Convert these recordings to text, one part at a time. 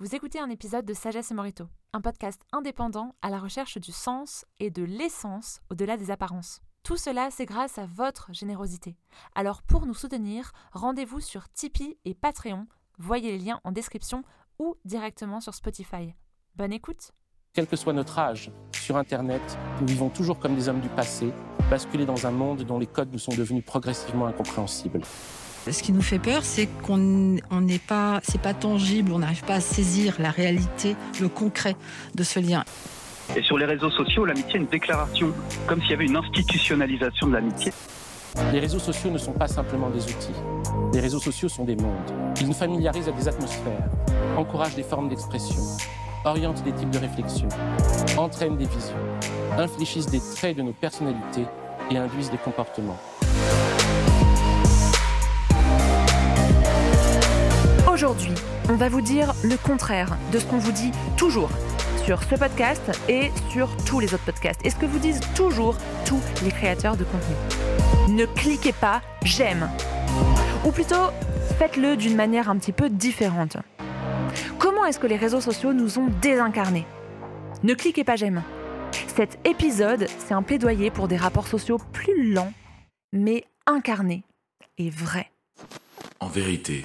Vous écoutez un épisode de Sagesse et Morito, un podcast indépendant à la recherche du sens et de l'essence au-delà des apparences. Tout cela, c'est grâce à votre générosité. Alors pour nous soutenir, rendez-vous sur Tipeee et Patreon. Voyez les liens en description ou directement sur Spotify. Bonne écoute Quel que soit notre âge, sur Internet, nous vivons toujours comme des hommes du passé, basculés dans un monde dont les codes nous sont devenus progressivement incompréhensibles. Ce qui nous fait peur, c'est qu'on n'est pas, c'est pas tangible, on n'arrive pas à saisir la réalité, le concret de ce lien. Et sur les réseaux sociaux, l'amitié est une déclaration, comme s'il y avait une institutionnalisation de l'amitié. Les réseaux sociaux ne sont pas simplement des outils. Les réseaux sociaux sont des mondes. Ils nous familiarisent à des atmosphères, encouragent des formes d'expression, orientent des types de réflexion, entraînent des visions, infléchissent des traits de nos personnalités et induisent des comportements. Aujourd'hui, on va vous dire le contraire de ce qu'on vous dit toujours sur ce podcast et sur tous les autres podcasts. Et ce que vous disent toujours tous les créateurs de contenu. Ne cliquez pas j'aime. Ou plutôt, faites-le d'une manière un petit peu différente. Comment est-ce que les réseaux sociaux nous ont désincarnés? Ne cliquez pas j'aime. Cet épisode, c'est un plaidoyer pour des rapports sociaux plus lents, mais incarnés et vrais. En vérité,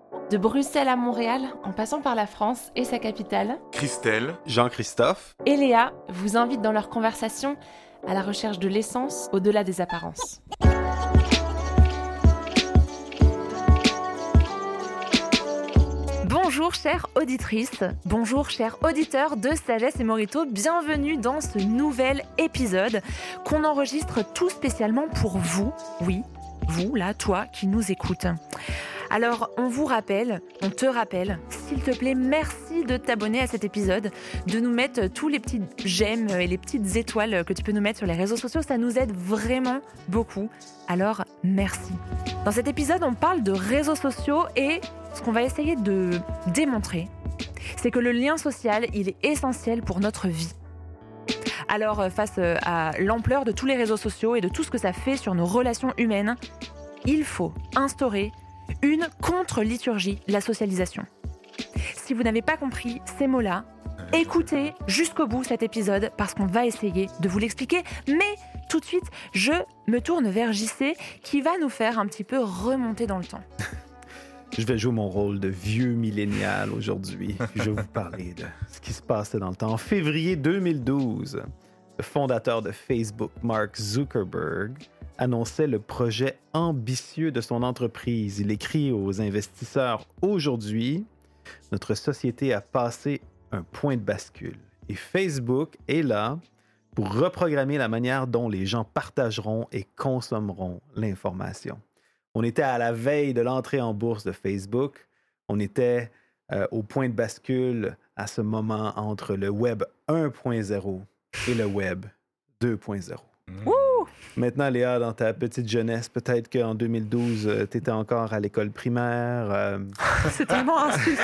De Bruxelles à Montréal, en passant par la France et sa capitale, Christelle, Jean-Christophe, et Léa vous invitent dans leur conversation à la recherche de l'essence au-delà des apparences. Bonjour chères auditrices, bonjour chers auditeurs de Sagesse et Morito, bienvenue dans ce nouvel épisode qu'on enregistre tout spécialement pour vous, oui, vous là, toi qui nous écoutes. Alors, on vous rappelle, on te rappelle, s'il te plaît, merci de t'abonner à cet épisode, de nous mettre tous les petits j'aime et les petites étoiles que tu peux nous mettre sur les réseaux sociaux, ça nous aide vraiment beaucoup. Alors, merci. Dans cet épisode, on parle de réseaux sociaux et ce qu'on va essayer de démontrer, c'est que le lien social, il est essentiel pour notre vie. Alors, face euh, à l'ampleur de tous les réseaux sociaux et de tout ce que ça fait sur nos relations humaines, il faut instaurer une contre-liturgie, la socialisation. Si vous n'avez pas compris ces mots-là, écoutez jusqu'au bout cet épisode parce qu'on va essayer de vous l'expliquer. Mais tout de suite, je me tourne vers JC qui va nous faire un petit peu remonter dans le temps. je vais jouer mon rôle de vieux millénial aujourd'hui. Je vais vous parler de ce qui se passait dans le temps. En février 2012, le fondateur de Facebook, Mark Zuckerberg, annonçait le projet ambitieux de son entreprise. Il écrit aux investisseurs Aujourd'hui, notre société a passé un point de bascule et Facebook est là pour reprogrammer la manière dont les gens partageront et consommeront l'information. On était à la veille de l'entrée en bourse de Facebook. On était euh, au point de bascule à ce moment entre le Web 1.0 et le Web 2.0. Maintenant, Léa, dans ta petite jeunesse, peut-être qu'en 2012, tu étais encore à l'école primaire. euh, C'est tellement insultant.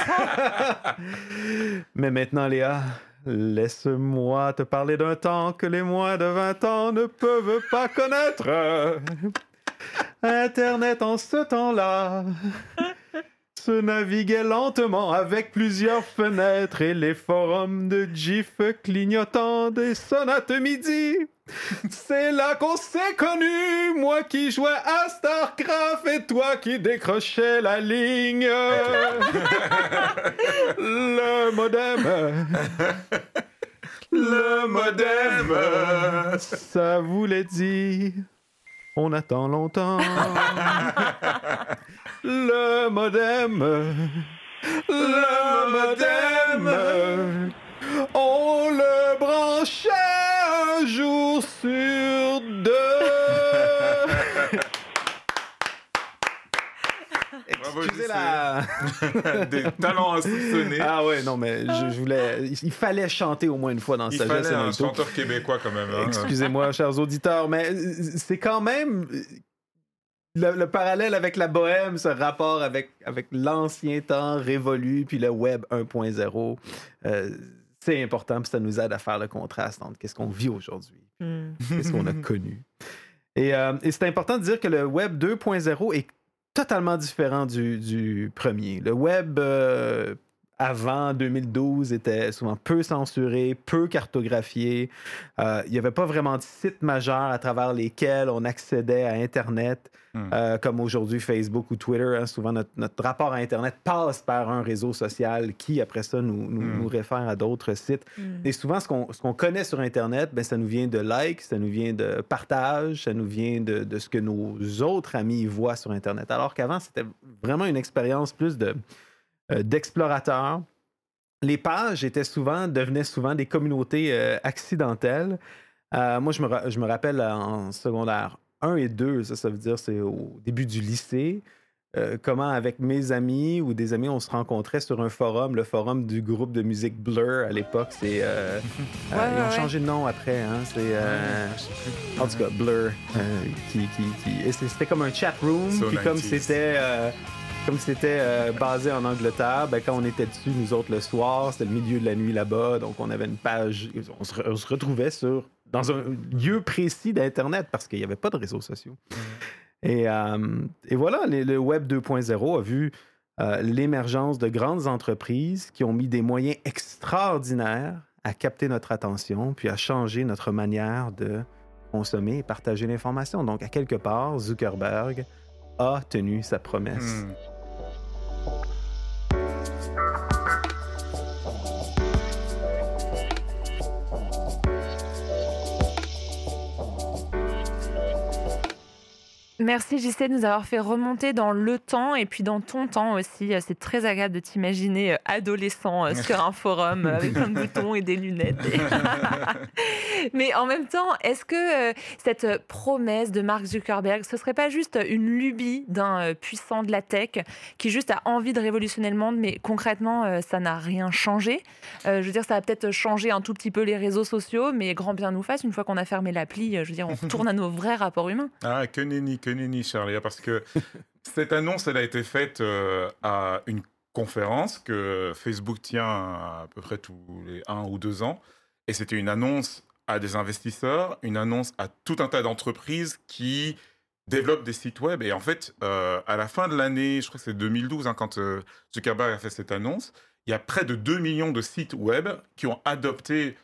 Mais maintenant, Léa, laisse-moi te parler d'un temps que les moins de 20 ans ne peuvent pas connaître. Internet en ce temps-là se naviguait lentement avec plusieurs fenêtres et les forums de GIF clignotant des sonates midi. C'est là qu'on s'est connus, moi qui jouais à StarCraft et toi qui décrochais la ligne. Le modem. Le modem. Ça voulait dire. On attend longtemps. Le modem. Le modem. On le branchait un jour sur deux. Excusez la, des talents insoupçonnés. Ah ouais, non, mais je, je voulais. Il fallait chanter au moins une fois dans Il Sagesse fallait un chanteur québécois quand même. hein. Excusez-moi, chers auditeurs, mais euh, c'est quand même le, le parallèle avec la bohème, ce rapport avec, avec l'ancien temps révolu, puis le web 1.0. euh, c'est important, puis ça nous aide à faire le contraste entre qu'est-ce qu'on vit aujourd'hui, Hmm. qu'est-ce qu'on a connu. Et, euh, et c'est important de dire que le web 2.0 est totalement différent du, du premier. Le web euh, avant 2012 était souvent peu censuré, peu cartographié. Euh, Il n'y avait pas vraiment de sites majeurs à travers lesquels on accédait à Internet, Hmm. euh, comme aujourd'hui Facebook ou Twitter. hein. Souvent, notre, notre rapport à Internet passe par un réseau social qui, après ça, nous, nous, Hmm. nous réfère à d'autres sites. Hmm. Et souvent, ce qu'on ce qu'on connaît sur Internet, ben, ça nous vient de likes, ça nous vient de partage, ça nous vient de, de ce que nos autres amis voient sur Internet. Alors qu'avant, c'était vraiment une expérience plus de euh, d'explorateur. Les pages étaient souvent, devenaient souvent des communautés euh, accidentelles. Euh, moi, je me, je me rappelle en secondaire 1 et 2, ça, ça veut dire c'est au début du lycée, euh, comment avec mes amis ou des amis, on se rencontrait sur un forum, le forum du groupe de musique Blur à l'époque. C'est, euh, euh, ils ont ouais, changé de nom après. Hein, c'est, en tout cas, Blur, qui, qui, qui- c'était comme un chat room, So puis comme 90s. c'était comme c'était euh, basé en Angleterre, ben, quand on était dessus, nous autres, le soir, c'était le milieu de la nuit là-bas, donc on avait une page, on se, re- on se retrouvait sur, dans un lieu précis d'Internet parce qu'il n'y avait pas de réseaux sociaux. Et, euh, et voilà, les- le Web 2.0 a vu euh, l'émergence de grandes entreprises qui ont mis des moyens extraordinaires à capter notre attention, puis à changer notre manière de consommer et partager l'information. Donc, à quelque part, Zuckerberg a tenu sa promesse. Hmm. Thank you. Merci JC de nous avoir fait remonter dans le temps et puis dans ton temps aussi. C'est très agréable de t'imaginer euh, adolescent euh, sur un forum euh, avec plein de boutons et des lunettes. Mais en même temps, est-ce que cette promesse de Mark Zuckerberg, ce serait pas juste une lubie d'un puissant de la tech qui juste a envie de révolutionner le monde, mais concrètement, ça n'a rien changé? Je veux dire, ça a peut-être changé un tout petit peu les réseaux sociaux, mais grand bien nous fasse, une fois qu'on a fermé l'appli, je veux dire, on retourne à nos vrais rapports humains. Ah, que nenni, que nenni, Charlie, parce que cette annonce, elle a été faite euh, à une conférence que Facebook tient à peu près tous les un ou deux ans. Et c'était une annonce à des investisseurs, une annonce à tout un tas d'entreprises qui développent des sites web. Et en fait, euh, à la fin de l'année, je crois que c'est 2012, hein, quand euh, Zuckerberg a fait cette annonce, il y a près de 2 millions de sites web qui ont adopté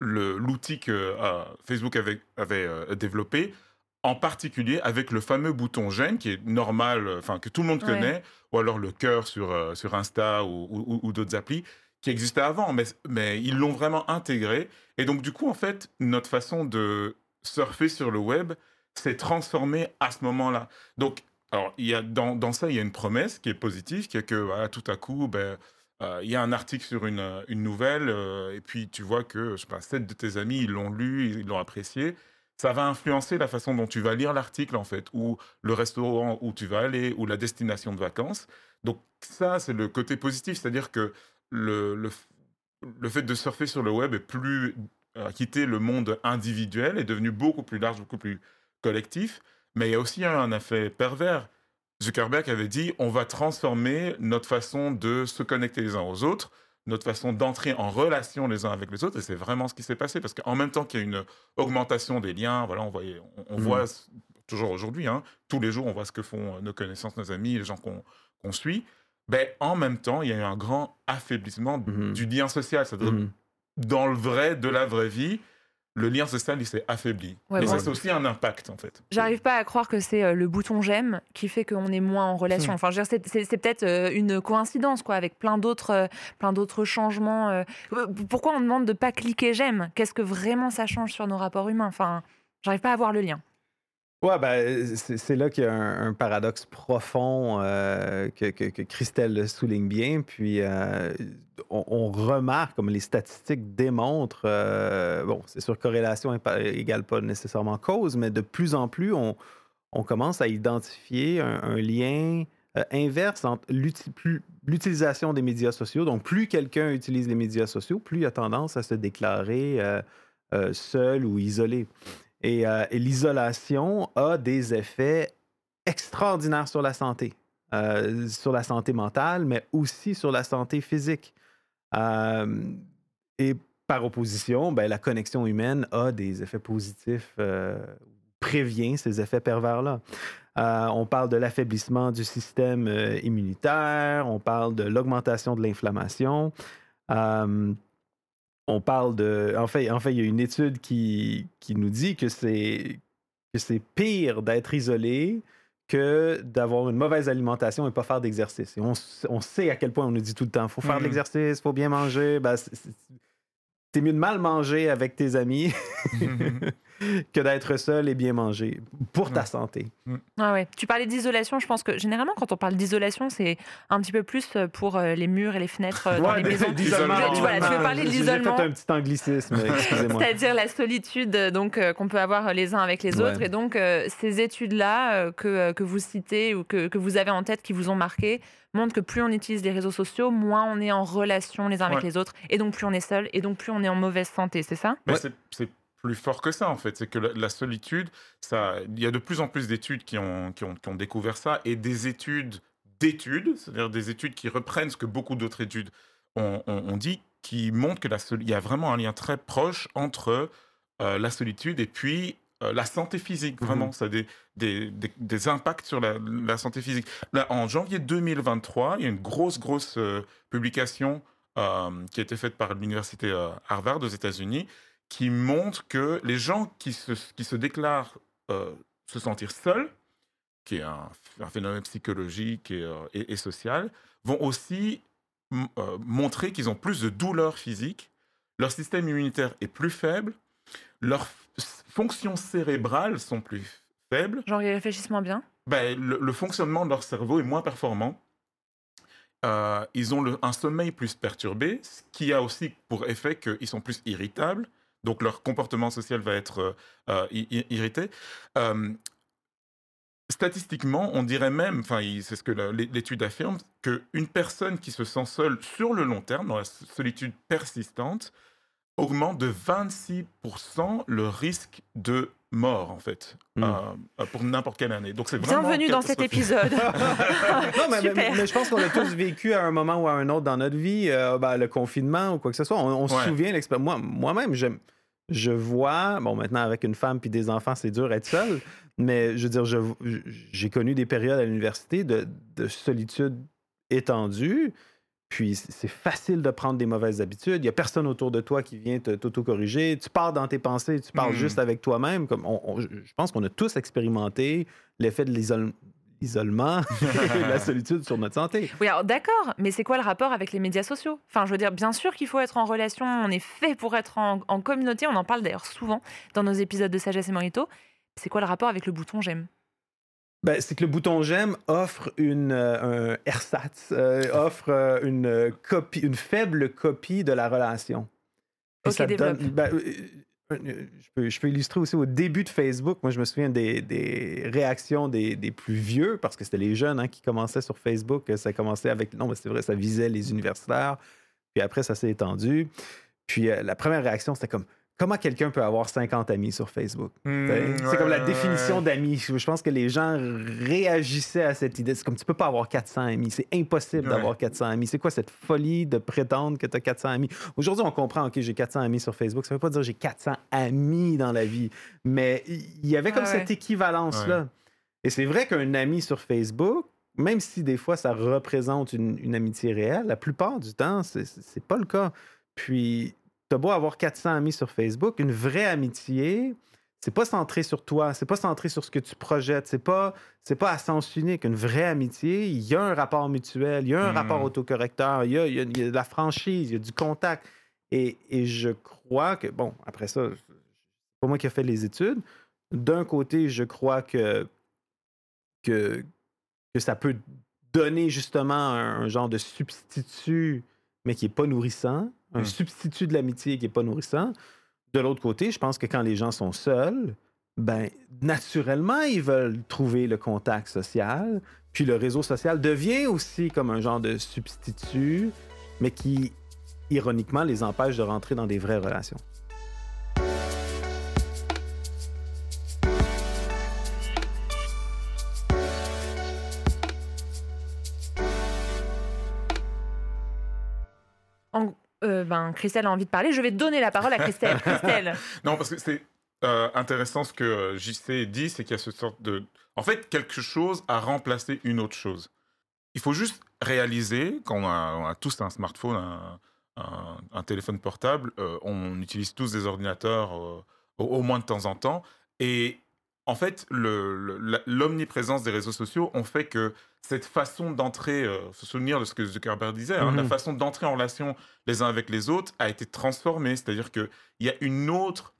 l'outil que euh, Facebook avait, avait développé, en particulier avec le fameux bouton j'aime qui est normal, euh, enfin que tout le monde Ouais. connaît, ou alors le cœur sur, euh, sur Insta ou, ou- ou d'autres applis qui existaient avant, mais, mais ils l'ont vraiment intégré. Et donc du coup, en fait, notre façon de surfer sur le web s'est transformée à ce moment-là. Donc, alors, il y a, dans, dans ça, il y a une promesse qui est positive, qui est que voilà, tout à coup, ben, euh, il y a un article sur une, une nouvelle, euh, et puis tu vois que, je sais pas, sept de tes amis, ils l'ont lu, ils l'ont apprécié. Ça va influencer la façon dont tu vas lire l'article, en fait, ou le restaurant où tu vas aller, ou la destination de vacances. Donc ça, c'est le côté positif, c'est-à-dire que le, le, fait de surfer sur le web est plus euh, quitter le monde individuel, est devenu beaucoup plus large, beaucoup plus collectif. Mais il y a aussi un effet pervers. Zuckerberg avait dit on va transformer notre façon de se connecter les uns aux autres, notre façon d'entrer en relation les uns avec les autres, et c'est vraiment ce qui s'est passé parce qu'en même temps qu'il y a une augmentation des liens, voilà, on, voyait, on, on Mhm. voit toujours aujourd'hui, hein, tous les jours, on voit ce que font euh, nos connaissances, nos amis, les gens qu'on suit. Ben, en même temps, il y a eu un grand affaiblissement Mhm. du lien social, c'est-à-dire Mhm. dans le vrai de la vraie vie, le lien social il s'est affaibli. Ouais, bon. ça, c'est aussi un impact en fait. J'arrive pas à croire que c'est euh, le bouton j'aime qui fait qu'on est moins en relation. Enfin, veux dire, c'est- peut-être euh, une coïncidence, quoi, avec plein d'autres, euh, plein d'autres changements. Pourquoi on demande de pas cliquer j'aime? Qu'est-ce que vraiment ça change sur nos rapports humains? Enfin, j'arrive pas à voir le lien. Ouais, ben, c'est là qu'il y a un, paradoxe profond euh, que, Christelle souligne bien. Puis, euh, on, remarque, comme les statistiques démontrent, euh, bon, c'est sûr, corrélation égale pas nécessairement cause, mais de plus en plus, on, commence à identifier un, un lien inverse entre l'utilisation des médias sociaux. Donc, plus quelqu'un utilise les médias sociaux, plus il a tendance à se déclarer seul ou isolé. Et, euh, et l'isolation a des effets extraordinaires sur la santé, Euh, sur la santé mentale, mais aussi sur la santé physique. Euh, et par opposition, ben, la connexion humaine a des effets positifs, prévient ces effets pervers-là. On parle de l'affaiblissement du système immunitaire, on parle de l'augmentation de l'inflammation. On parle de. En fait, en fait, il y a une étude qui, qui nous dit que c'est que c'est pire d'être isolé que d'avoir une mauvaise alimentation et pas faire d'exercice. Et on, on sait à quel point on nous dit tout le temps faut faire de Mhm. l'exercice, faut bien manger. Ben, c'est mieux de mal manger avec tes amis que d'être seul et bien manger pour ta Ouais. santé. Ah ouais. Tu parlais d'isolation, je pense que généralement quand on parle d'isolation, c'est un petit peu plus euh, pour euh, les murs et les fenêtres euh, dans Ouais, les maisons. d'isolement, Tu- tu- voilà, tu veux parler de J'ai- l'isolement. J'ai fait un petit anglicisme, excusez-moi. C'est-à-dire la solitude donc euh, qu'on peut avoir les uns avec les autres. Ouais. Et donc, euh, ces études-là euh, que, que vous citez ou que, que vous avez en tête, qui vous ont marqué, montrent que plus on utilise les réseaux sociaux, moins on est en relation les uns avec les autres. Et donc, plus on est seul. Et donc, plus on est en mauvaise santé. C'est ça? Mais Ouais. c'est- c'est plus fort que ça, en fait. C'est que la, la solitude, ça, il y a de plus en plus d'études qui ont, qui, ont, qui ont découvert ça et des études d'études, c'est-à-dire des études qui reprennent ce que beaucoup d'autres études ont, ont- ont dit, qui montrent que la il y a vraiment un lien très proche entre euh, la solitude et puis euh, la santé physique. Vraiment, ça a des, des, des- des impacts sur la, la santé physique. Là, en janvier 2023, il y a une grosse, grosse euh, publication euh, qui a été faite par l'université Harvard aux États-Unis qui montre que les gens qui se, qui se déclarent se sentir seuls, qui est un, un phénomène psychologique et, et- et social, vont aussi montrer qu'ils ont plus de douleurs physiques, leur système immunitaire est plus faible, leurs fonctions cérébrales sont plus faibles, Genre, ils réfléchissent moins bien. ben, le, le fonctionnement de leur cerveau est moins performant. Euh, ils ont le- un sommeil plus perturbé, ce qui a aussi pour effet qu'ils sont plus irritables. Donc leur comportement social va être euh, euh, irrité. Euh, statistiquement, on dirait même, enfin c'est ce que l'étude affirme, qu'une personne qui se sent seule sur le long terme, dans la solitude persistante, augmente de 26% le risque de mort, en fait, Mm. euh, euh, pour n'importe quelle année. Donc c'est Bienvenue dans cet épisode. non, mais, mais- Super. mais je pense qu'on a tous vécu à un moment ou à un autre dans notre vie, euh, ben, le confinement ou quoi que ce soit. On, on se Ouais. souvient, l'expé- moi, moi-même, j'aime- je vois, bon, maintenant avec une femme puis des enfants, c'est dur être seul, mais je veux dire, je- j'ai connu des périodes à l'université de, de solitude étendue. Puis c'est facile de prendre des mauvaises habitudes. Il n'y a personne autour de toi qui vient te- t'auto-corriger. Tu pars dans tes pensées, tu parles Mhm. juste avec toi-même. Comme on- on- je pense qu'on a tous expérimenté l'effet de l'isole- l'isolement et de la solitude sur notre santé. Oui, alors d'accord, mais c'est quoi le rapport avec les médias sociaux? Enfin, je veux dire, bien sûr qu'il faut être en relation, on est fait pour être en, en communauté, on en parle d'ailleurs souvent dans nos épisodes de Sagesse et Morito. C'est quoi le rapport avec le bouton j'aime? Ben, c'est que le bouton j'aime offre une, euh, un ersatz, euh, offre euh, une, copie, une faible copie de la relation. Et ça développe. donne- ben, je, peux, je peux illustrer aussi au début de Facebook. Moi, je me souviens des, des réactions des, des plus vieux, parce que c'était les jeunes hein, qui commençaient sur Facebook. Ça commençait avec. Non, mais c'est vrai, ça visait les universitaires. Puis après, ça s'est étendu. Puis la première réaction, c'était comme comment quelqu'un peut avoir 50 amis sur Facebook? Hmm, c'est ouais, comme la ouais, définition ouais. d'amis. Je pense que les gens réagissaient à cette idée. C'est comme tu peux pas avoir 400 amis. C'est impossible Ouais. d'avoir 400 amis. C'est quoi cette folie de prétendre que tu as 400 amis? Aujourd'hui, on comprend, OK, j'ai 400 amis sur Facebook. Ça veut pas dire que j'ai 400 amis dans la vie. Mais il y avait comme Ouais, cette ouais. équivalence-là. Et c'est vrai qu'un ami sur Facebook, même si des fois ça représente une, une amitié réelle, la plupart du temps, c'est pas le cas. Puis, t'as beau avoir 400 amis sur Facebook, une vraie amitié, c'est pas centré sur toi, c'est pas centré sur ce que tu projettes, c'est pas, c'est pas à sens unique. Une vraie amitié, il y a un rapport mutuel, il y a un Mhm. rapport autocorrecteur, il y a, il y a- il y a de la franchise, il y a du contact. Et, et je crois que, bon, après ça, c'est pas moi qui ai fait les études. D'un côté, je crois que, que, que ça peut donner justement un, un genre de substitut, mais qui n'est pas nourrissant, un Mm. substitut de l'amitié qui n'est pas nourrissant. De l'autre côté, je pense que quand les gens sont seuls, ben, naturellement, ils veulent trouver le contact social. Puis le réseau social devient aussi comme un genre de substitut, mais qui, ironiquement, les empêche de rentrer dans des vraies relations. Euh, ben, Christelle a envie de parler. Je vais donner la parole à Christelle. Christelle. Non, parce que c'est euh, intéressant ce que euh, JC dit, c'est qu'il y a ce sorte de... En fait, quelque chose a remplacé une autre chose. Il faut juste réaliser, quand on a, on a tous un smartphone, un, un- un téléphone portable, euh, on utilise tous des ordinateurs au, au moins de temps en temps. Et en fait, l'omniprésence des réseaux sociaux ont fait que cette façon d'entrer, faut se souvenir de ce que Zuckerberg disait, hein, la Mhm. façon d'entrer en relation les uns avec les autres a été transformée. C'est-à-dire qu'il y a une autre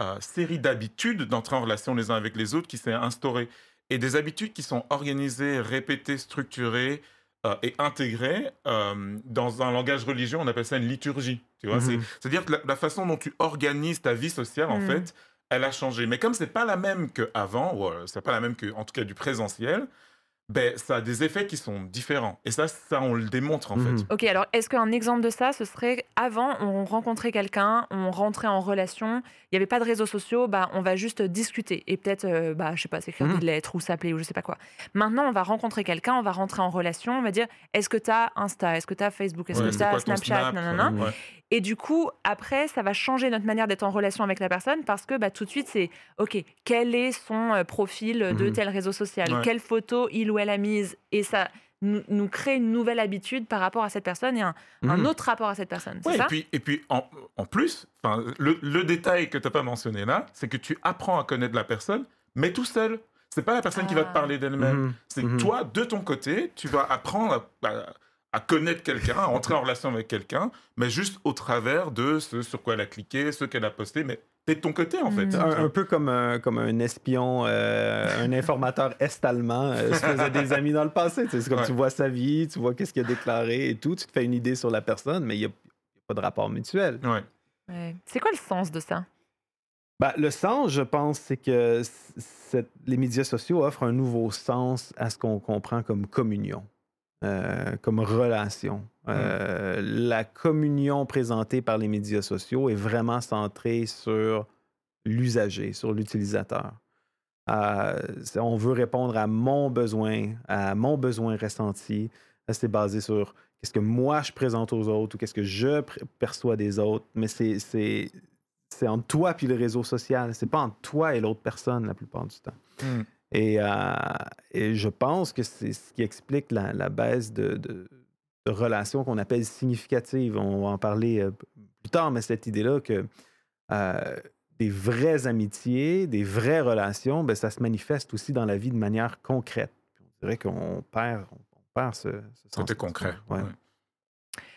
euh, série d'habitudes d'entrer en relation les uns avec les autres qui s'est instaurée. Et des habitudes qui sont organisées, répétées, structurées euh, et intégrées euh, dans un langage religieux, on appelle ça une liturgie. Mhm. C'est- C'est-à-dire que la, la façon dont tu organises ta vie sociale, en Mhm. fait, elle a changé. Mais comme c'est pas la même qu'avant, ou euh, c'est pas la même que, en tout cas, du présentiel, ben, ça a des effets qui sont différents. Et ça, ça on le démontre, en Mhm. fait. Ok, alors est-ce qu'un exemple de ça, ce serait avant, on rencontrait quelqu'un, on rentrait en relation, il n'y avait pas de réseaux sociaux, bah, on va juste discuter et peut-être, euh, bah, je sais pas, s'écrire Mhm. des lettres ou s'appeler ou je sais pas quoi. Maintenant, on va rencontrer quelqu'un, on va rentrer en relation, on va dire est-ce que tu as Insta, est-ce que tu as Facebook, est-ce Ouais, que tu as quoi Snapchat, Snap, nanana. ouais. Et du coup, après, ça va changer notre manière d'être en relation avec la personne parce que bah, tout de suite, c'est OK, quel est son euh, profil de Mhm. tel réseau social? Ouais. Quelle photo il ou elle a mise Et ça nous, nous crée une nouvelle habitude par rapport à cette personne et un, un Mhm. autre rapport à cette personne. C'est Ouais, ça? et puis, et puis en, en plus, le, le détail que tu n'as pas mentionné là, c'est que tu apprends à connaître la personne, mais tout seul. C'est pas la personne qui va Ah. te parler d'elle-même. Mhm. C'est Mhm. toi, de ton côté, tu vas apprendre à, à- à connaître quelqu'un, à entrer en relation avec quelqu'un, mais juste au travers de ce sur quoi elle a cliqué, ce qu'elle a posté, mais t'es de ton côté en fait. Mhm. Un, un peu comme un, comme un espion, euh, un informateur est-allemand euh, se faisait des amis dans le passé. C'est comme Ouais. tu vois sa vie, tu vois qu'est-ce qu'il a déclaré et tout, tu te fais une idée sur la personne, mais il n'y a, il y a pas de rapport mutuel. Ouais. Ouais. C'est quoi le sens de ça? Ben, le sens, je pense, c'est que les médias sociaux offrent un nouveau sens à ce qu'on comprend comme communion, euh, comme relation. Euh, La communion présentée par les médias sociaux est vraiment centrée sur l'usager, sur l'utilisateur. Euh, on veut répondre à mon besoin, à mon besoin ressenti. C'est basé sur qu'est-ce que moi je présente aux autres ou qu'est-ce que je perçois des autres. Mais c'est entre toi puis le réseau social. C'est pas entre toi et l'autre personne la plupart du temps. Mm. Et, euh, et je pense que c'est ce qui explique la, la baisse de, de- de relations qu'on appelle significatives. On va en parler euh, plus tard, mais cette idée-là que euh, des vraies amitiés, des vraies relations, ben, ça se manifeste aussi dans la vie de manière concrète. On dirait qu'on perd, on perd ce, ce sens. Côté concret. Ouais. ouais.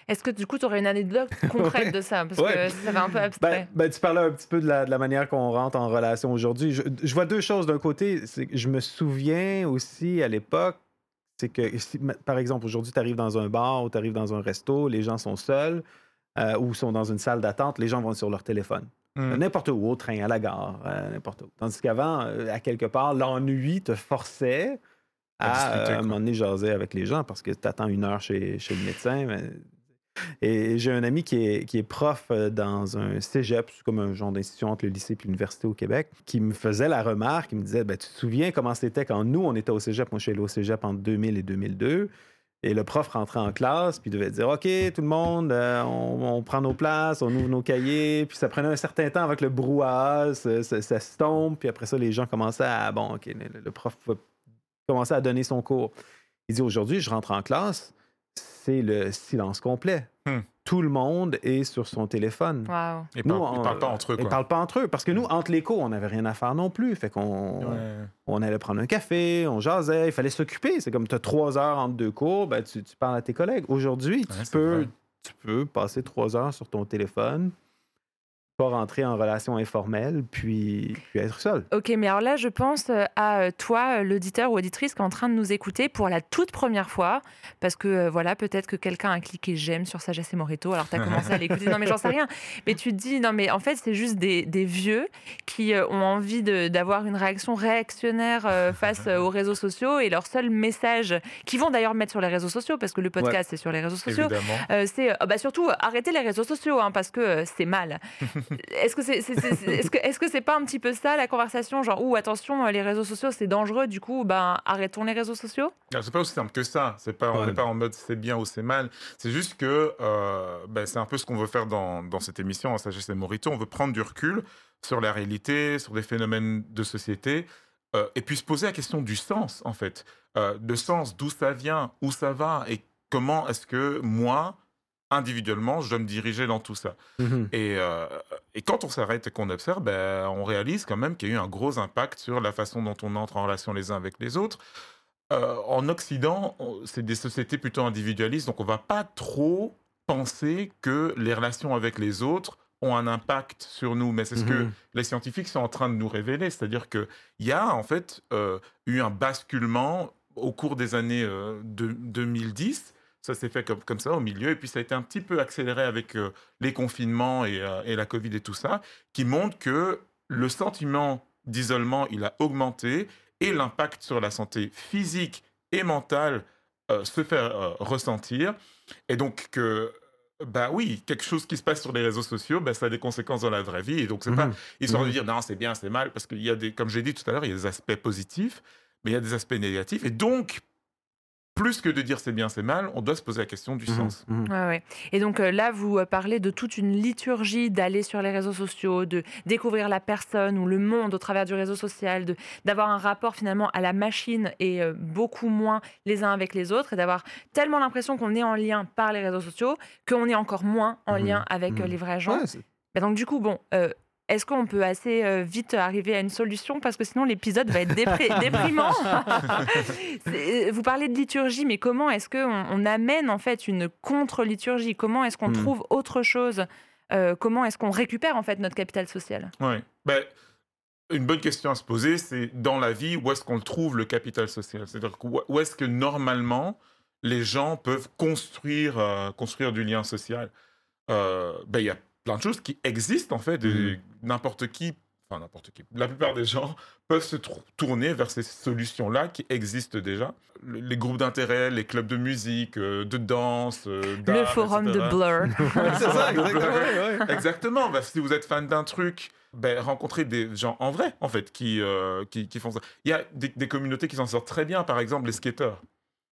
Est-ce que du coup, tu aurais une anecdote concrète de ça? Parce Ouais. que ça va un peu abstrait. Ben, ben, tu parlais un petit peu de la, de la manière qu'on rentre en relation aujourd'hui. Je, je vois deux choses. D'un côté, c'est que je me souviens aussi à l'époque, c'est que, si, par exemple, aujourd'hui, tu arrives dans un bar ou tu arrives dans un resto, les gens sont seuls euh, ou sont dans une salle d'attente, les gens vont sur leur téléphone. Mm. N'importe où, au train, à la gare, euh, n'importe où. Tandis qu'avant, euh, à quelque part, l'ennui te forçait À à, discuter, euh, à un moment donné jaser avec les gens parce que tu attends une heure chez, chez le médecin. mais- Et j'ai un ami qui est, prof euh, dans un cégep, comme un genre d'institution entre le lycée et l'université au Québec, qui me faisait la remarque, il me disait ben, Tu te souviens comment c'était quand nous, on était au cégep? Moi, je suis allé au cégep entre 2000 et 2002. Et le prof rentrait en classe, puis il devait dire OK, tout le monde, euh, on, prend nos places, on ouvre nos cahiers. Puis ça prenait un certain temps avec le brouhaha, ça, se tombe. Puis après ça, les gens commençaient à Bon, OK, le, prof commencer à donner son cours. Il dit Aujourd'hui, je rentre en classe, c'est le silence complet. Hmm. Tout le monde est sur son téléphone. Waouh. Ils Nous, parlent, ils on- parlent pas entre eux. Ils parlent pas entre eux. Parce que nous, entre les cours, on n'avait rien à faire non plus. Fait qu'on Ouais. on allait prendre un café, on jasait, il fallait s'occuper. C'est comme tu as trois heures entre deux cours, ben, tu, tu parles à tes collègues. Aujourd'hui, tu, Ouais, c'est peux, vrai. tu peux passer trois heures sur ton téléphone, pas rentrer en relation informelle, puis, puis être seul. Ok, mais alors là, je pense euh, à euh, toi, euh, l'auditeur ou auditrice qui est en train de nous écouter pour la toute première fois, parce que voilà, peut-être que quelqu'un a cliqué j'aime sur Sagesse et Morito, alors tu as commencé à l'écouter. Non, mais j'en sais rien. Mais tu te dis, non, mais en fait, c'est juste des, des vieux qui ont envie d'avoir une réaction réactionnaire face aux réseaux sociaux et leur seul message, qui vont d'ailleurs mettre sur les réseaux sociaux, parce que le podcast, c'est sur les réseaux sociaux, c'est bah, surtout arrêter les réseaux sociaux, hein, parce que c'est mal. Est-ce que c'est est, ce que est-ce que c'est pas un petit peu ça la conversation genre ou attention les réseaux sociaux c'est dangereux du coup ben arrêtons les réseaux sociaux? Ah, C'est pas aussi simple que ça. C'est pas on n'est pas en mode c'est bien ou c'est mal. C'est juste que euh, ben, c'est un peu ce qu'on veut faire dans, dans cette émission en sagesse et Morito. On veut prendre du recul sur la réalité, sur des phénomènes de société. Euh, et puis se poser la question du sens, en fait. Euh, de sens, d'où ça vient, où ça va, et comment est-ce que moi, individuellement, je dois me diriger dans tout ça. Mhm. Et, euh, et, quand on s'arrête et qu'on observe, ben, on réalise quand même qu'il y a eu un gros impact sur la façon dont on entre en relation les uns avec les autres. Euh, en Occident, c'est des sociétés plutôt individualistes, donc on va pas trop penser que les relations avec les autres ont un impact sur nous. Mais c'est ce que mhm. les scientifiques sont en train de nous révéler, c'est-à-dire qu'il y a en fait euh, eu un basculement au cours des années de, 2010 ça s'est fait comme, comme ça au milieu. Et puis ça a été un petit peu accéléré avec euh, les confinements euh, et, la Covid et tout ça, qui montre que le sentiment d'isolement, il a augmenté et l'impact sur la santé physique et mentale euh, se fait ressentir. Et donc que bah oui, quelque chose qui se passe sur les réseaux sociaux, bah, ça a des conséquences dans la vraie vie. Et donc, c'est pas histoire de mmh dire non, c'est bien, c'est mal, parce qu'il y a des, comme j'ai dit tout à l'heure, il y a des aspects positifs, mais il y a des aspects négatifs. Et donc, plus que de dire c'est bien, c'est mal, on doit se poser la question du mmh sens. Mmh ouais, Et donc euh, là, vous euh, parlez de toute une liturgie d'aller sur les réseaux sociaux, de découvrir la personne ou le monde au travers du réseau social, de d'avoir un rapport finalement à la machine et euh, beaucoup moins les uns avec les autres, et d'avoir tellement l'impression qu'on est en lien par les réseaux sociaux qu'on est encore moins en mmh lien avec les vrais gens. Ouais, donc du coup, bon, est-ce qu'on peut assez euh, vite arriver à une solution? Parce que sinon, l'épisode va être déprimant. Euh, vous parlez de liturgie, mais comment est-ce qu'on on amène en fait une contre-liturgie? Comment est-ce qu'on hmm. trouve autre chose? Euh, Comment est-ce qu'on récupère en fait notre capital social Oui. Ben, une bonne question à se poser, c'est dans la vie, où est-ce qu'on trouve le capital social? C'est-à-dire où est-ce que normalement les gens peuvent construire, construire du lien social? Ben, Il y a plein de choses qui existent en fait. Mmh. N'importe qui, enfin n'importe qui, la plupart des gens peuvent se tourner vers ces solutions-là qui existent déjà. Les groupes d'intérêt, les clubs de musique, euh, de danse, euh, le forum de Blur. c'est ça, exactement. exactement. Bah, si vous êtes fan d'un truc, ben, rencontrer des gens en vrai, en fait, qui, euh, qui, font ça. Il y a des, des communautés qui s'en sortent très bien, par exemple les skateurs.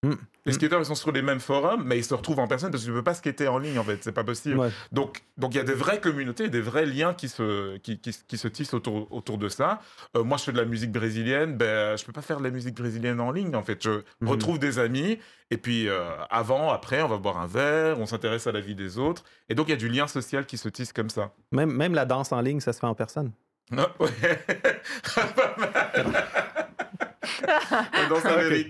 Mm. Les skateurs, ils sont sur les mêmes forums, mais ils se retrouvent en personne parce que tu ne peux pas skater en ligne, en fait. C'est pas possible. Donc, donc il y a des vraies communautés, des vrais liens qui se, qui, qui, se tissent autour, autour de ça. Euh, moi, je fais de la musique brésilienne. Ben, je peux pas faire de la musique brésilienne en ligne, en fait. Je mm-hmm. retrouve des amis. Et puis, euh, avant, après, on va boire un verre, on s'intéresse à la vie des autres. Et donc, il y a du lien social qui se tisse comme ça. Même, même la danse en ligne, ça se fait en personne. Non, ouais.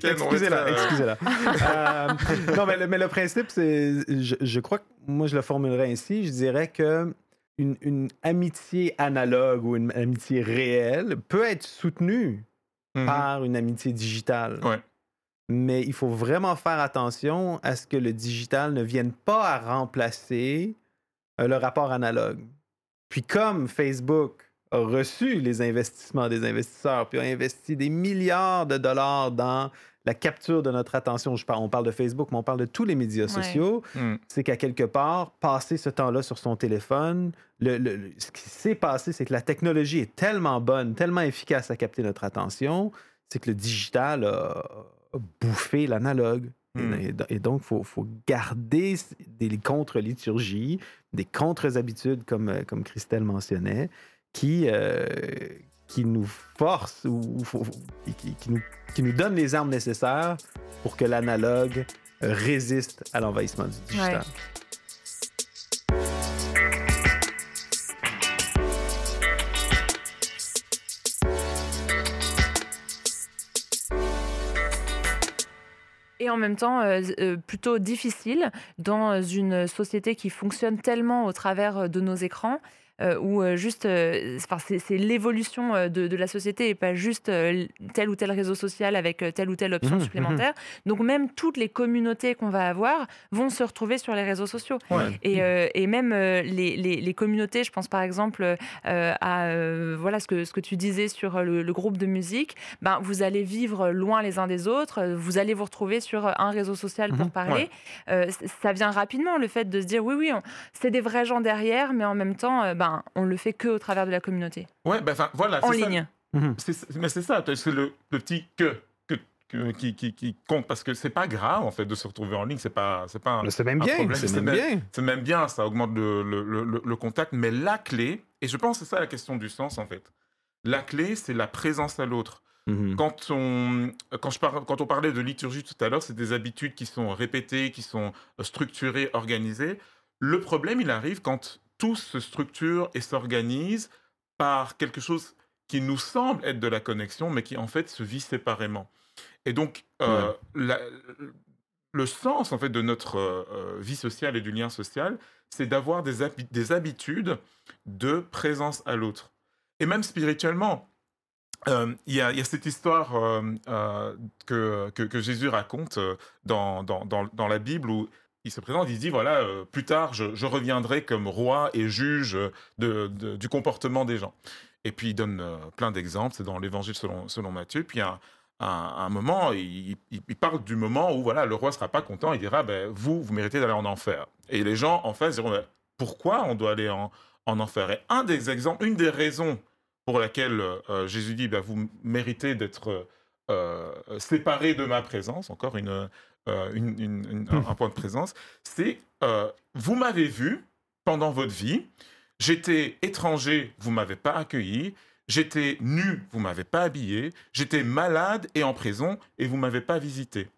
excusez-la, excusez-la. Euh, non, mais le, principe, c'est, je, crois que moi, je le formulerais ainsi. Je dirais que une, amitié analogue ou une amitié réelle peut être soutenue mm-hmm. par une amitié digitale. Mais il faut vraiment faire attention à ce que le digital ne vienne pas à remplacer euh, le rapport analogue. Puis comme Facebook a reçu les investissements des investisseurs, puis a investi des milliards de dollars dans la capture de notre attention. Je parle, on parle de Facebook, mais on parle de tous les médias sociaux. Hmm. C'est qu'à quelque part, passer ce temps-là sur son téléphone, le, ce qui s'est passé, c'est que la technologie est tellement bonne, tellement efficace à capter notre attention, c'est que le digital a, bouffé l'analogue. Hmm. Et, donc, il faut, garder des contre-liturgies, des contre-habitudes, comme, comme Christelle mentionnait, qui, euh, qui nous force ou, qui, nous, qui, nous, donne les armes nécessaires pour que l'analogue résiste à l'envahissement du digital. et en même temps euh, euh, plutôt difficile dans une société qui fonctionne tellement au travers de nos écrans où euh, juste, euh, enfin, c'est l'évolution euh, de, de la société et pas juste euh, tel ou tel réseau social avec euh, telle ou telle option Mhm, supplémentaire. Donc même toutes les communautés qu'on va avoir vont se retrouver sur les réseaux sociaux. Ouais. Et, euh, et même euh, les, les- les communautés, je pense par exemple euh, à euh, voilà ce que, ce que tu disais sur le, le groupe de musique, ben, vous allez vivre loin les uns des autres, euh, vous allez vous retrouver sur un réseau social pour Mhm. parler. Ouais. Euh, ça vient rapidement, le fait de se dire oui, oui, c'est des vrais gens derrière, mais en même temps, euh, ben, on le fait que au travers de la communauté, Ouais, ben, enfin, voilà. en ça. ligne. Mhm. Mais c'est ça, c'est le, le petit que, que, que- qui, qui, qui compte parce que c'est pas grave en fait de se retrouver en ligne, c'est pas, c'est pas C'est même un bien, problème, c'est c'est même même- bien. c'est même bien, ça augmente le, le, le- le- le contact, mais la clé, et je pense que c'est ça la question du sens en fait, la clé c'est la présence à l'autre. Mhm. Quand on, quand, je par- quand on parlait de liturgie tout à l'heure, c'est des habitudes qui sont répétées, qui sont euh, structurées, organisées. Le problème, il arrive quand tout se structure et s'organise par quelque chose qui nous semble être de la connexion, mais qui en fait se vit séparément. Et donc, euh, la- le sens en fait de notre euh, vie sociale et du lien social, c'est d'avoir des, habi- des habitudes de présence à l'autre. Et même spirituellement, euh, il y, a, il y a cette histoire que, que, que Jésus raconte dans, dans, dans, dans la Bible où il se présente, il dit voilà, euh, plus tard, je, reviendrai comme roi et juge du comportement des gens. Et puis il donne euh, plein d'exemples, c'est dans l'Évangile selon, selon Matthieu. Puis à un, un moment, il, parle du moment où voilà, le roi sera pas content, il dira ben, vous, vous méritez d'aller en enfer. Et les gens en face diront Ben, pourquoi on doit aller en, en enfer? Et un des exemples, une des raisons pour laquelle euh, Jésus dit ben, vous méritez d'être séparés de ma présence, encore une, une- une- une- un, un point de présence, c'est euh, vous m'avez vu pendant votre vie, j'étais étranger, vous m'avez pas accueilli, j'étais nu, vous m'avez pas habillé, j'étais malade et en prison et vous m'avez pas visité.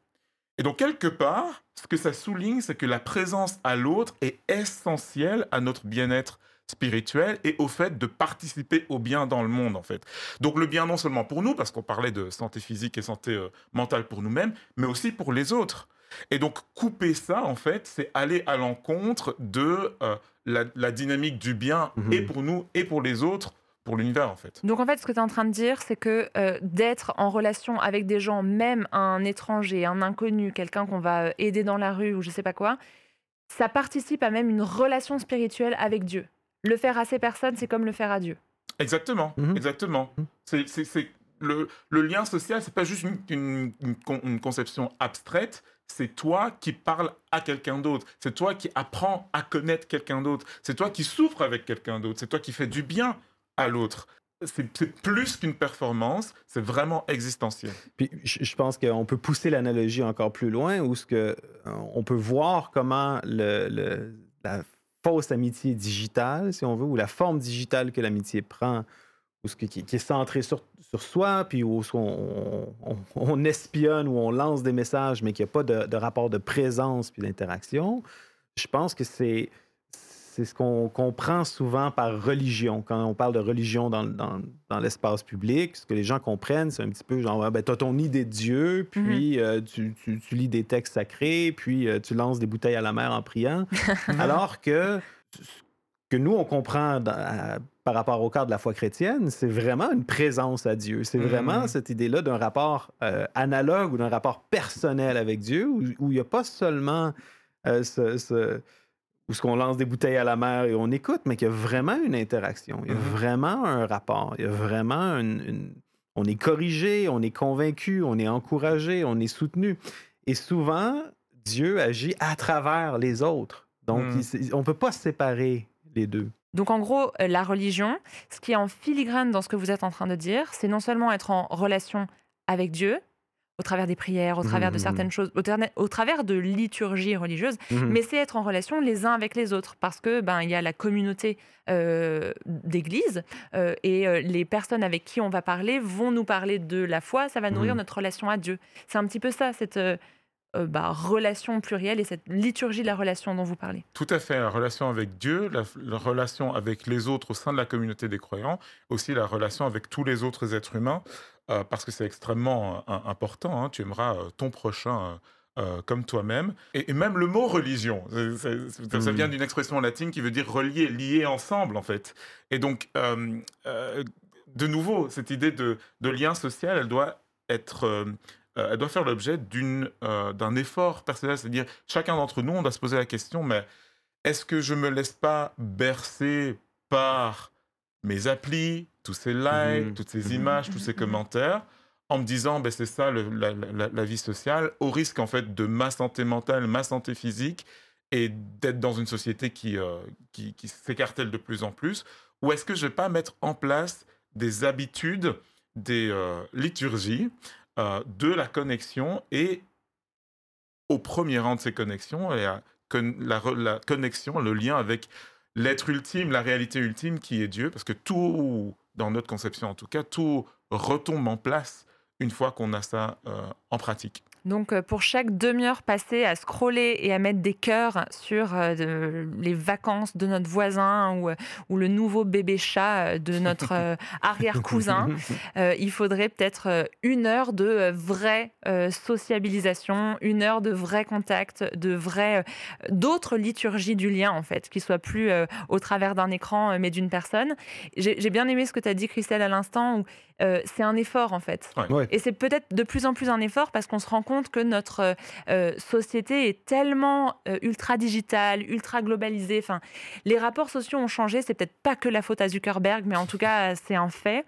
Et donc quelque part, ce que ça souligne, c'est que la présence à l'autre est essentielle à notre bien-être spirituel et au fait de participer au bien dans le monde en fait. Donc le bien non seulement pour nous parce qu'on parlait de santé physique et santé euh, mentale pour nous-mêmes, mais aussi pour les autres. Et donc couper ça en fait, c'est aller à l'encontre de euh, la, la dynamique du bien Mhm. et pour nous et pour les autres, pour l'univers en fait. Donc en fait, ce que tu es en train de dire, c'est que euh, d'être en relation avec des gens, même un étranger, un inconnu, quelqu'un qu'on va aider dans la rue ou je sais pas quoi, ça participe à même une relation spirituelle avec Dieu. Le faire à ces personnes, c'est comme le faire à Dieu. Exactement, Mhm. exactement. Mhm. C'est, le, le lien social, c'est pas juste une, une- une con- une conception abstraite. C'est toi qui parles à quelqu'un d'autre. C'est toi qui apprends à connaître quelqu'un d'autre. C'est toi qui souffres avec quelqu'un d'autre. C'est toi qui fais du bien à l'autre. C'est, plus qu'une performance. C'est vraiment existentiel. Puis je pense qu'on peut pousser l'analogie encore plus loin, où ce que, euh, on peut voir comment le, le- la fausse amitié digitale, si on veut, ou la forme digitale que l'amitié prend, ou ce qui, est centré sur, sur soi, puis où on espionne ou on lance des messages, mais qu'il n'y a pas de, de rapport de présence puis d'interaction. Je pense que c'est c'est ce qu'on comprend souvent par religion. Quand on parle de religion dans, dans- dans l'espace public, ce que les gens comprennent, c'est un petit peu genre, ben, tu as ton idée de Dieu, puis euh, tu, tu- tu lis des textes sacrés, puis euh, tu lances des bouteilles à la mer en priant. Alors que ce que nous, on comprend dans- à- par rapport au cadre de la foi chrétienne, c'est vraiment une présence à Dieu. C'est Mhm. vraiment cette idée-là d'un rapport euh, analogue ou d'un rapport personnel avec Dieu, où où il n'y a pas seulement euh, ce, ce- où ce qu'on lance des bouteilles à la mer et on écoute, mais qu'il y a vraiment une interaction. Il y a Mhm. vraiment un rapport. Il y a vraiment une, une- On est corrigé, on est convaincu, on est encouragé, on est soutenu. Et souvent, Dieu agit à travers les autres. Donc, il- on ne peut pas séparer les deux. Donc en gros, euh, la religion, ce qui est en filigrane dans ce que vous êtes en train de dire, c'est non seulement être en relation avec Dieu, au travers des prières, au travers de Mhm. certaines choses, au, travers de liturgies religieuses, mais c'est être en relation les uns avec les autres parce que ben il y a la communauté euh, d'église euh, et euh, les personnes avec qui on va parler vont nous parler de la foi, ça va nourrir notre relation à Dieu. C'est un petit peu ça cette bah, relation plurielle et cette liturgie de la relation dont vous parlez. Tout à fait. La relation avec Dieu, la, la relation avec les autres au sein de la communauté des croyants, aussi la relation avec tous les autres êtres humains, euh, parce que c'est extrêmement euh, important. hein. Tu aimeras euh, ton prochain comme toi-même. Et, et même le mot religion, ça, ça vient d'une expression latine qui veut dire relier, lier ensemble, en fait. Et donc, de nouveau, cette idée de, de lien social, elle doit être... elle doit faire l'objet d'un effort personnel, c'est-à-dire chacun d'entre nous, on doit se poser la question, mais est-ce que je me laisse pas bercer par mes applis, tous ces likes, Mhm. toutes ces Mhm. images, tous ces commentaires, en me disant, ben, c'est ça le- la, la- la vie sociale, au risque en fait de ma santé mentale, ma santé physique, et d'être dans une société qui, euh, qui, qui s'écartèle de plus en plus, ou est-ce que je vais pas mettre en place des habitudes, des euh, liturgies euh, de la connexion et au premier rang de ces connexions, con- la, re- la connexion, le lien avec l'être ultime, la réalité ultime qui est Dieu, parce que tout, dans notre conception en tout cas, tout retombe en place une fois qu'on a ça euh, en pratique. Donc, euh, pour chaque demi-heure passée à scroller et à mettre des cœurs sur euh, les vacances de notre voisin ou, euh, ou le nouveau bébé chat de notre euh, arrière-cousin, euh, il faudrait peut-être une heure de vraie sociabilisation, une heure de vrai contact, de vrai, d'autres liturgies du lien, en fait, qui soient plus au travers d'un écran, mais d'une personne. J'ai j'ai bien aimé ce que tu as dit, Christelle, à l'instant, où euh, c'est un effort, en fait. Ouais. Et c'est peut-être de plus en plus un effort parce qu'on se rend compte que notre euh, euh, société est tellement euh, ultra digitale, ultra globalisée. Enfin, les rapports sociaux ont changé. C'est peut-être pas que la faute à Zuckerberg, mais en tout cas, c'est un fait.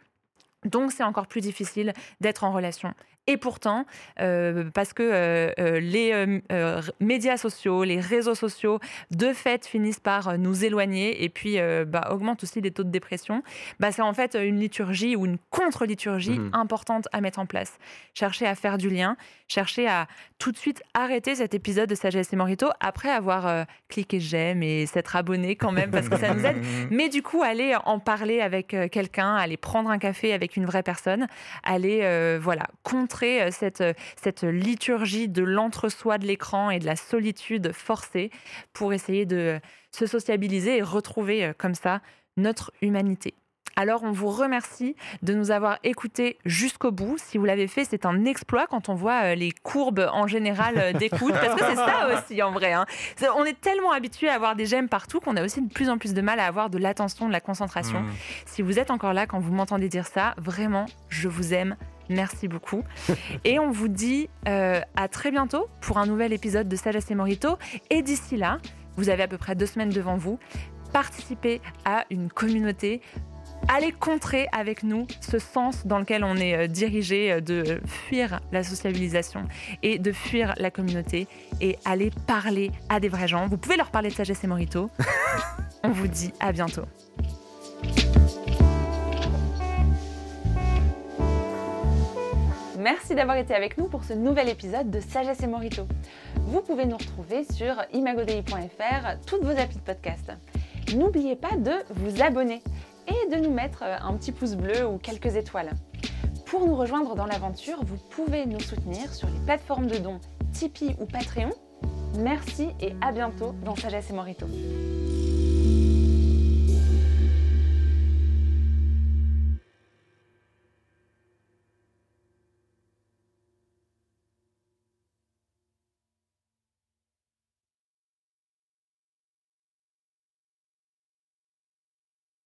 Donc, c'est encore plus difficile d'être en relation. Et pourtant, euh, parce que euh, euh, les euh, médias sociaux, les réseaux sociaux, de fait, finissent par nous éloigner et puis bah, augmentent aussi les taux de dépression, bah, c'est en fait une liturgie ou une contre-liturgie Mhm. importante à mettre en place. Chercher à faire du lien, chercher à tout de suite arrêter cet épisode de Sagesse et Morito après avoir cliqué j'aime et s'être abonné quand même parce que ça nous aide. Mais du coup, aller en parler avec quelqu'un, aller prendre un café avec une vraie personne, aller voilà contrer euh, cette, euh, cette liturgie de l'entre-soi de l'écran et de la solitude forcée pour essayer de se sociabiliser et retrouver euh, comme ça notre humanité. Alors on vous remercie de nous avoir écoutés jusqu'au bout. Si vous l'avez fait, c'est un exploit quand on voit euh, les courbes en général euh, d'écoute, parce que c'est ça aussi en vrai. hein. On est tellement habitué à avoir des j'aime partout qu'on a aussi de plus en plus de mal à avoir de l'attention, de la concentration. Mm. Si vous êtes encore là quand vous m'entendez dire ça, vraiment, je vous aime. Merci beaucoup. Et on vous dit euh, à très bientôt pour un nouvel épisode de Sagesse et Morito. Et d'ici là, vous avez à peu près deux semaines devant vous. Participez à une communauté. Allez contrer avec nous ce sens dans lequel on est euh, dirigé euh, de fuir la sociabilisation et de fuir la communauté et aller parler à des vrais gens. Vous pouvez leur parler de Sagesse et Morito. on vous dit à bientôt. Merci d'avoir été avec nous pour ce nouvel épisode de Sagesse et Morito. Vous pouvez nous retrouver sur imagodei.fr, toutes vos applis de podcast. N'oubliez pas de vous abonner et de nous mettre euh, un petit pouce bleu ou quelques étoiles. Pour nous rejoindre dans l'aventure, vous pouvez nous soutenir sur les plateformes de dons Tipeee ou Patreon. Merci et à bientôt dans Sagesse et Morito.